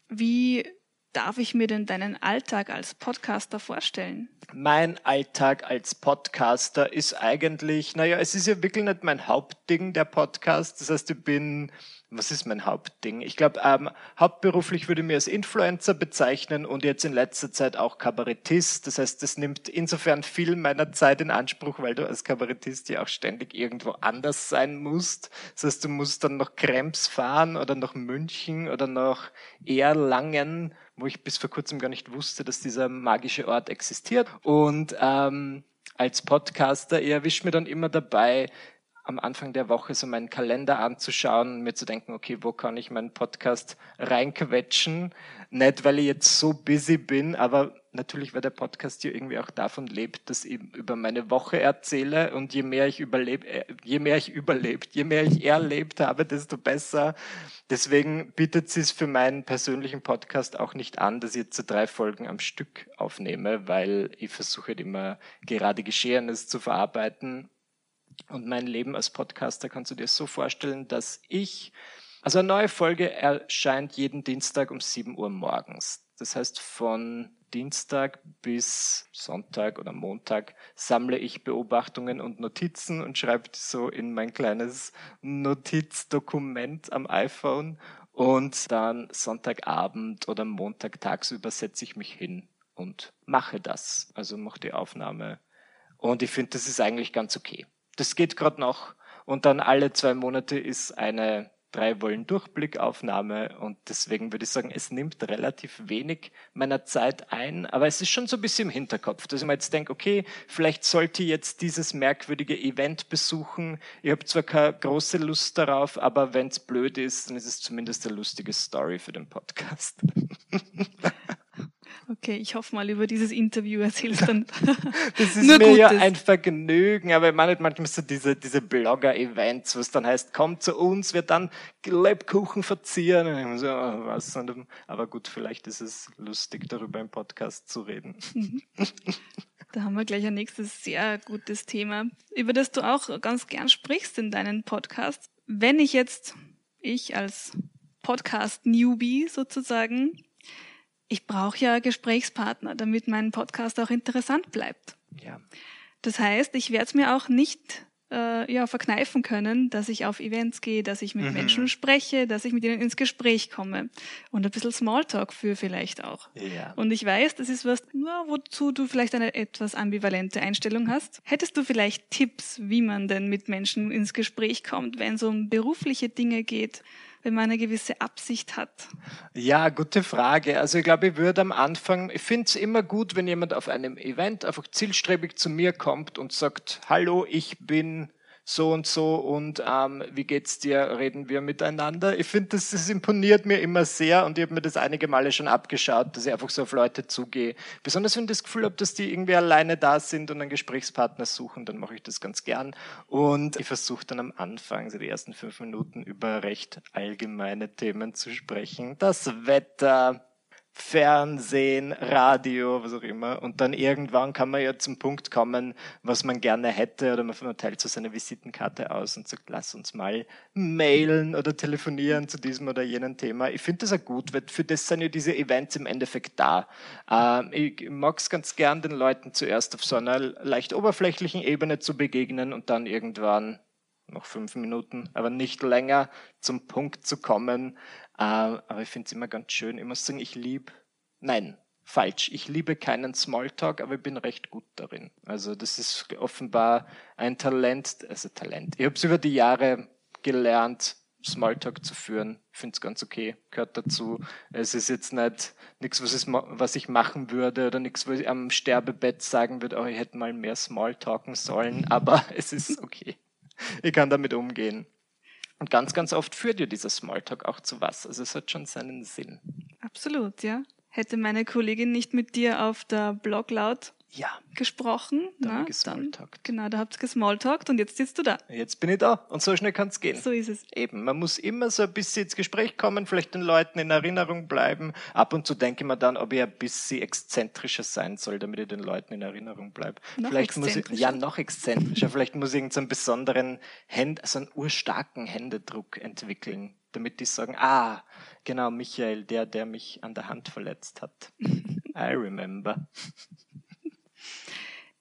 Wie darf ich mir denn deinen Alltag als Podcaster vorstellen? Mein Alltag als Podcaster ist eigentlich, naja, es ist ja wirklich nicht mein Hauptding, der Podcast. Das heißt, ich bin was ist mein Hauptding? Ich glaube, ähm, hauptberuflich würde ich mich als Influencer bezeichnen und jetzt in letzter Zeit auch Kabarettist. Das heißt, das nimmt insofern viel meiner Zeit in Anspruch, weil du als Kabarettist ja auch ständig irgendwo anders sein musst. Das heißt, du musst dann nach Krems fahren oder nach München oder nach Erlangen, wo ich bis vor kurzem gar nicht wusste, dass dieser magische Ort existiert. Und ähm, als Podcaster, ich erwische mir dann immer dabei, am Anfang der Woche so meinen Kalender anzuschauen und mir zu denken, okay, wo kann ich meinen Podcast reinquetschen? Nicht, weil ich jetzt so busy bin, aber natürlich, weil der Podcast ja irgendwie auch davon lebt, dass ich über meine Woche erzähle und je mehr ich überlebe, äh, je mehr ich überlebt, je mehr ich erlebt habe, desto besser. Deswegen bietet es für meinen persönlichen Podcast auch nicht an, dass ich jetzt so drei Folgen am Stück aufnehme, weil ich versuche halt immer gerade Geschehenes zu verarbeiten und mein Leben als Podcaster kannst du dir so vorstellen, dass ich, also eine neue Folge erscheint jeden Dienstag um 7 Uhr morgens. Das heißt, von Dienstag bis Sonntag oder Montag sammle ich Beobachtungen und Notizen und schreibe die so in mein kleines Notizdokument am iPhone. Und dann Sonntagabend oder Montag tagsüber setze ich mich hin und mache das. Also mache die Aufnahme. Und ich finde, das ist eigentlich ganz okay das geht gerade noch. Und dann alle zwei Monate ist eine drei Wollen Durchblickaufnahme und deswegen würde ich sagen, es nimmt relativ wenig meiner Zeit ein, aber es ist schon so ein bisschen im Hinterkopf, dass ich mir jetzt denke, okay, vielleicht sollte ich jetzt dieses merkwürdige Event besuchen. Ich habe zwar keine große Lust darauf, aber wenn es blöd ist, dann ist es zumindest eine lustige Story für den Podcast. Okay, ich hoffe mal, über dieses Interview erzählst dann. das ist mir Gutes. ja ein Vergnügen, aber ich meine manchmal so diese, diese Blogger-Events, wo es dann heißt, komm zu uns, wir dann Lebkuchen verzieren. Und ich so, oh, was? aber gut, vielleicht ist es lustig, darüber im Podcast zu reden. Mhm. Da haben wir gleich ein nächstes sehr gutes Thema, über das du auch ganz gern sprichst in deinen Podcasts. Wenn ich jetzt, ich als Podcast-Newbie sozusagen, ich brauche ja Gesprächspartner, damit mein Podcast auch interessant bleibt. Ja. Das heißt, ich werde es mir auch nicht äh, ja, verkneifen können, dass ich auf Events gehe, dass ich mit mhm. Menschen spreche, dass ich mit ihnen ins Gespräch komme und ein bisschen Smalltalk für vielleicht auch. Ja. Und ich weiß, das ist was, na, wozu du vielleicht eine etwas ambivalente Einstellung hast. Hättest du vielleicht Tipps, wie man denn mit Menschen ins Gespräch kommt, wenn es um berufliche Dinge geht? Wenn man eine gewisse Absicht hat? Ja, gute Frage. Also ich glaube, ich würde am Anfang, ich finde es immer gut, wenn jemand auf einem Event einfach zielstrebig zu mir kommt und sagt, hallo, ich bin so und so und ähm, wie geht's dir, reden wir miteinander. Ich finde, das, das imponiert mir immer sehr und ich habe mir das einige Male schon abgeschaut, dass ich einfach so auf Leute zugehe. Besonders wenn ich das Gefühl habe, dass die irgendwie alleine da sind und einen Gesprächspartner suchen, dann mache ich das ganz gern. Und ich versuche dann am Anfang, so die ersten fünf Minuten, über recht allgemeine Themen zu sprechen. Das Wetter, Fernsehen, Radio, was auch immer. Und dann irgendwann kann man ja zum Punkt kommen, was man gerne hätte, oder man teilt so seine Visitenkarte aus und sagt, lass uns mal mailen oder telefonieren zu diesem oder jenem Thema. Ich finde das auch gut, weil für das sind ja diese Events im Endeffekt da. Ähm, ich mag es ganz gern, den Leuten zuerst auf so einer leicht oberflächlichen Ebene zu begegnen und dann irgendwann noch fünf Minuten, aber nicht länger zum Punkt zu kommen. Äh, aber ich finde es immer ganz schön. Ich muss sagen, ich liebe, nein, falsch. Ich liebe keinen Smalltalk, aber ich bin recht gut darin. Also das ist offenbar ein Talent, also Talent. Ich habe es über die Jahre gelernt, Smalltalk zu führen. Ich finde es ganz okay, gehört dazu. Es ist jetzt nicht nichts, was, was ich machen würde oder nichts, wo ich am Sterbebett sagen würde, oh, ich hätte mal mehr Smalltalken sollen, aber es ist okay. ich kann damit umgehen. Und ganz, ganz oft führt ja dieser Smalltalk auch zu was. Also es hat schon seinen Sinn. Absolut, ja. Hätte meine Kollegin nicht mit dir auf der Blog laut Ja. gesprochen. Da haben wir Na, gesmalltalkt. Genau, da habt ihr gesmalltalkt und jetzt sitzt du da. Jetzt bin ich da und so schnell kann es gehen. So ist es. Eben, man muss immer so ein bisschen ins Gespräch kommen, vielleicht den Leuten in Erinnerung bleiben. Ab und zu denke ich mir dann, ob ich ein bisschen exzentrischer sein soll, damit ich den Leuten in Erinnerung bleibe. Noch vielleicht muss ich, exzentrischer? ja, noch exzentrischer. vielleicht muss ich irgendeinen besonderen Händ, also einen urstarken Händedruck entwickeln, damit die sagen, ah, genau, Michael, der, der mich an der Hand verletzt hat. I remember.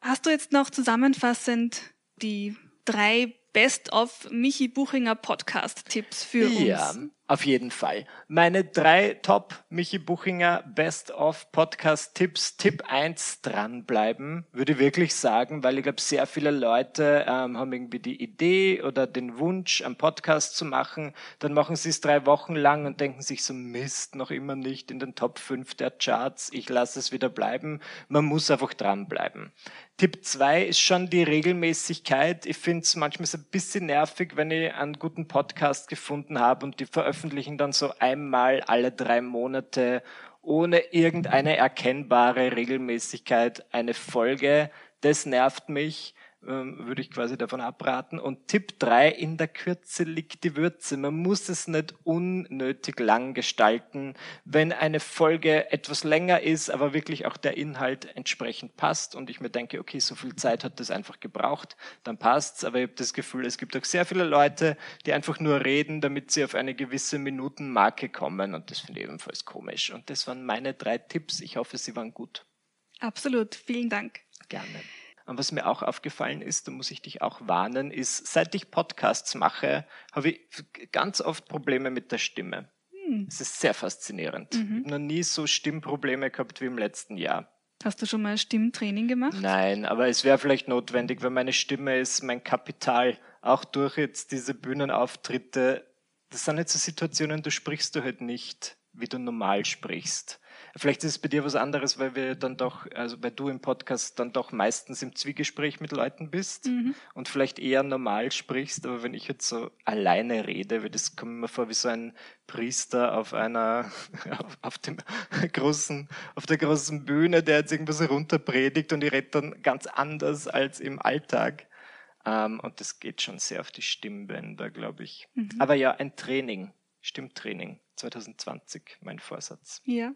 Hast du jetzt noch zusammenfassend die drei Best-of Michi Buchinger Podcast-Tipps für Ja, uns? Auf jeden Fall. Meine drei Top Michi Buchinger Best of Podcast Tipps. Tipp 1, dranbleiben, würde ich wirklich sagen, weil ich glaube, sehr viele Leute ähm, haben irgendwie die Idee oder den Wunsch, einen Podcast zu machen. Dann machen sie es drei Wochen lang und denken sich so, Mist, noch immer nicht in den Top 5 der Charts. Ich lasse es wieder bleiben. Man muss einfach dranbleiben. Tipp 2 ist schon die Regelmäßigkeit. Ich finde es manchmal so ein bisschen nervig, wenn ich einen guten Podcast gefunden habe und die veröffentlichen dann so einmal alle drei Monate ohne irgendeine erkennbare Regelmäßigkeit eine Folge. Das nervt mich würde ich quasi davon abraten. Und Tipp 3, in der Kürze liegt die Würze. Man muss es nicht unnötig lang gestalten. Wenn eine Folge etwas länger ist, aber wirklich auch der Inhalt entsprechend passt und ich mir denke, okay, so viel Zeit hat das einfach gebraucht, dann passt's. Aber ich habe das Gefühl, es gibt auch sehr viele Leute, die einfach nur reden, damit sie auf eine gewisse Minutenmarke kommen und das finde ich ebenfalls komisch. Und das waren meine drei Tipps. Ich hoffe, sie waren gut. Absolut, vielen Dank. Gerne. Und was mir auch aufgefallen ist, da muss ich dich auch warnen, ist, seit ich Podcasts mache, habe ich ganz oft Probleme mit der Stimme. Hm. Es ist sehr faszinierend. Ich habe noch nie so Stimmprobleme gehabt wie im letzten Jahr. Hast du schon mal Stimmtraining gemacht? Nein, aber es wäre vielleicht notwendig, weil meine Stimme ist mein Kapital. Auch durch jetzt diese Bühnenauftritte. Das sind jetzt so Situationen, da sprichst du halt nicht, wie du normal sprichst. Vielleicht ist es bei dir was anderes, weil wir dann doch, also weil du im Podcast dann doch meistens im Zwiegespräch mit Leuten bist Mhm. und vielleicht eher normal sprichst, aber wenn ich jetzt so alleine rede, weil das kommt mir vor wie so ein Priester auf einer, auf, auf dem großen, auf der großen Bühne, der jetzt irgendwas runterpredigt und ich rede dann ganz anders als im Alltag. Ähm, und das geht schon sehr auf die Stimmbänder, glaube ich. Mhm. Aber ja, ein Training, Stimmtraining 2020, mein Vorsatz. Ja.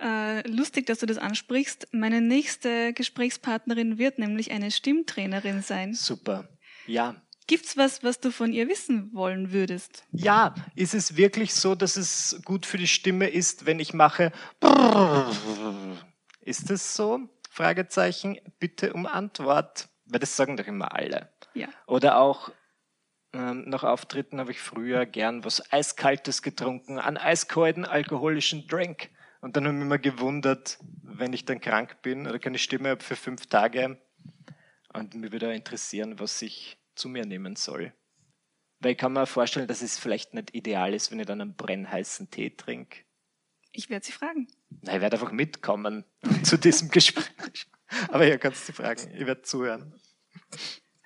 Äh, lustig, dass du das ansprichst. Meine nächste Gesprächspartnerin wird nämlich eine Stimmtrainerin sein. Super. Ja. Gibt's was, was du von ihr wissen wollen würdest? Ja, ist es wirklich so, dass es gut für die Stimme ist, wenn ich mache? Ist es so? Fragezeichen. Bitte um Antwort. Weil das sagen doch immer alle. Ja. Oder auch ähm, nach Auftritten habe ich früher gern was Eiskaltes getrunken, einen eiskalten alkoholischen Drink. Und dann habe ich mich immer gewundert, wenn ich dann krank bin oder keine Stimme habe für fünf Tage. Und mir würde interessieren, was ich zu mir nehmen soll. Weil ich kann mir vorstellen, dass es vielleicht nicht ideal ist, wenn ich dann einen brennheißen Tee trinke. Ich werde sie fragen. Na, ich werde einfach mitkommen zu diesem Gespräch. Aber ja, kannst du fragen. Ich werde zuhören.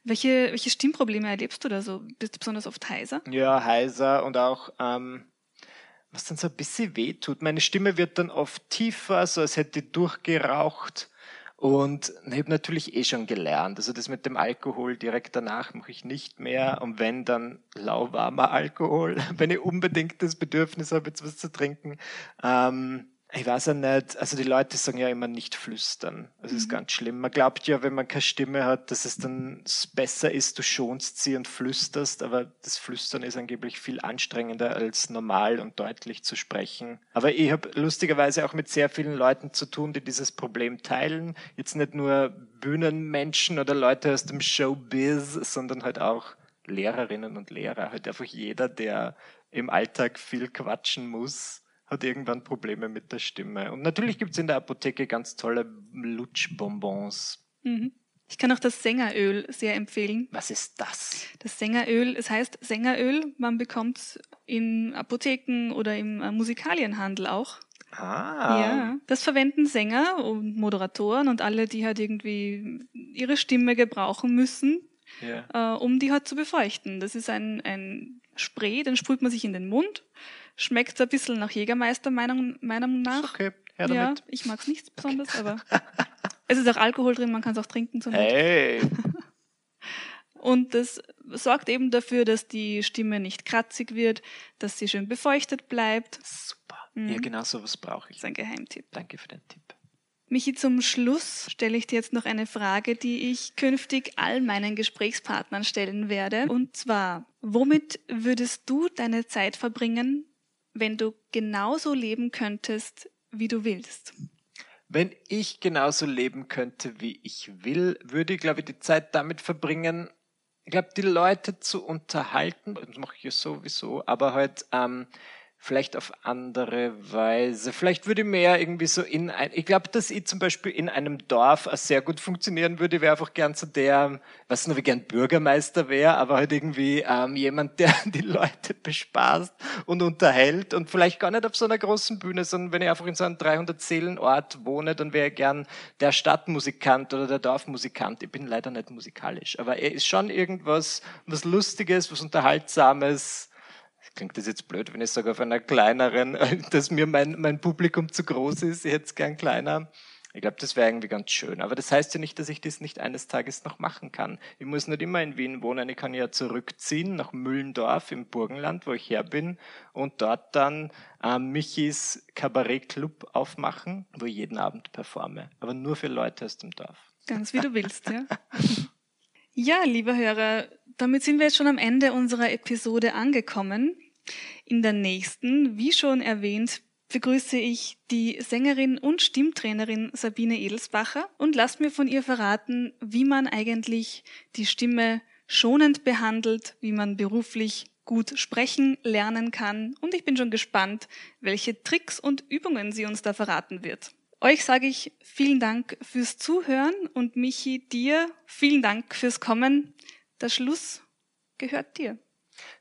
Welche, welche Stimmprobleme erlebst du da so? Bist du besonders oft heiser? Ja, heiser und auch, ähm, was dann so ein bisschen weh tut. Meine Stimme wird dann oft tiefer, so als hätte ich durchgeraucht. Und ich habe natürlich eh schon gelernt. Also das mit dem Alkohol direkt danach mache ich nicht mehr. Und wenn, dann lauwarmer Alkohol, wenn ich unbedingt das Bedürfnis habe, jetzt was zu trinken. Ähm, ich weiß ja nicht, also die Leute sagen ja immer nicht flüstern. Das ist Mhm. ganz schlimm. Man glaubt ja, wenn man keine Stimme hat, dass es dann besser ist, du schonst sie und flüsterst, aber das Flüstern ist angeblich viel anstrengender als normal und deutlich zu sprechen. Aber ich habe lustigerweise auch mit sehr vielen Leuten zu tun, die dieses Problem teilen. Jetzt nicht nur Bühnenmenschen oder Leute aus dem Showbiz, sondern halt auch Lehrerinnen und Lehrer. Halt einfach jeder, der im Alltag viel quatschen muss, hat irgendwann Probleme mit der Stimme. Und natürlich gibt es in der Apotheke ganz tolle Lutschbonbons. Mhm. Ich kann auch das Sängeröl sehr empfehlen. Was ist das? Das Sängeröl, es heißt Sängeröl, man bekommt es in Apotheken oder im äh, Musikalienhandel auch. Ah, Ja, das verwenden Sänger und Moderatoren und alle, die halt irgendwie ihre Stimme gebrauchen müssen, ja. äh, um die halt zu befeuchten. Das ist ein, ein Spray, den sprüht man sich in den Mund. Schmeckt ein bisschen nach Jägermeister, meiner Meinung nach. Okay, her ja, damit. ich mag's nicht besonders, aber Es ist auch Alkohol drin, man kann es auch trinken zum Hey! Und das sorgt eben dafür, dass die Stimme nicht kratzig wird, dass sie schön befeuchtet bleibt. Super. Mhm. Ja, genau so was brauche ich. Das ist ein Geheimtipp. Danke für den Tipp. Michi, zum Schluss stelle ich dir jetzt noch eine Frage, die ich künftig all meinen Gesprächspartnern stellen werde. Und zwar, womit würdest du deine Zeit verbringen, wenn du genauso leben könntest, wie du willst? Wenn ich genauso leben könnte, wie ich will, würde ich, glaube ich, die Zeit damit verbringen, ich glaube, die Leute zu unterhalten. Das mache ich ja sowieso, aber halt ähm, vielleicht auf andere Weise. Vielleicht würde mehr irgendwie so in ein, ich glaube, dass ich zum Beispiel in einem Dorf sehr gut funktionieren würde, wäre einfach gern so der, was nur wie gern Bürgermeister wäre, aber halt irgendwie ähm, jemand, der die Leute bespaßt und unterhält und vielleicht gar nicht auf so einer großen Bühne, sondern wenn ich einfach in so einem 300 Seelen Ort wohne, dann wäre ich gern der Stadtmusikant oder der Dorfmusikant. Ich bin leider nicht musikalisch, aber er ist schon irgendwas, was Lustiges, was Unterhaltsames, klingt das jetzt blöd, wenn ich sage, auf einer kleineren, dass mir mein, mein Publikum zu groß ist, ich hätte es gern kleiner. Ich glaube, das wäre irgendwie ganz schön. Aber das heißt ja nicht, dass ich das nicht eines Tages noch machen kann. Ich muss nicht immer in Wien wohnen. Ich kann ja zurückziehen nach Müllendorf im Burgenland, wo ich her bin, und dort dann äh, Michis Kabarett Club aufmachen, wo ich jeden Abend performe. Aber nur für Leute aus dem Dorf. Ganz wie du willst, ja. ja, liebe Hörer, damit sind wir jetzt schon am Ende unserer Episode angekommen. In der nächsten, wie schon erwähnt, begrüße ich die Sängerin und Stimmtrainerin Sabine Edelsbacher und lasst mir von ihr verraten, wie man eigentlich die Stimme schonend behandelt, wie man beruflich gut sprechen lernen kann und ich bin schon gespannt, welche Tricks und Übungen sie uns da verraten wird. Euch sage ich vielen Dank fürs Zuhören und Michi, dir vielen Dank fürs Kommen. Der Schluss gehört dir.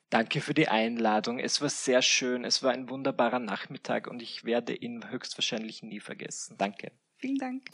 Danke für die Einladung. Es war sehr schön. Es war ein wunderbarer Nachmittag und ich werde ihn höchstwahrscheinlich nie vergessen. Danke. Vielen Dank.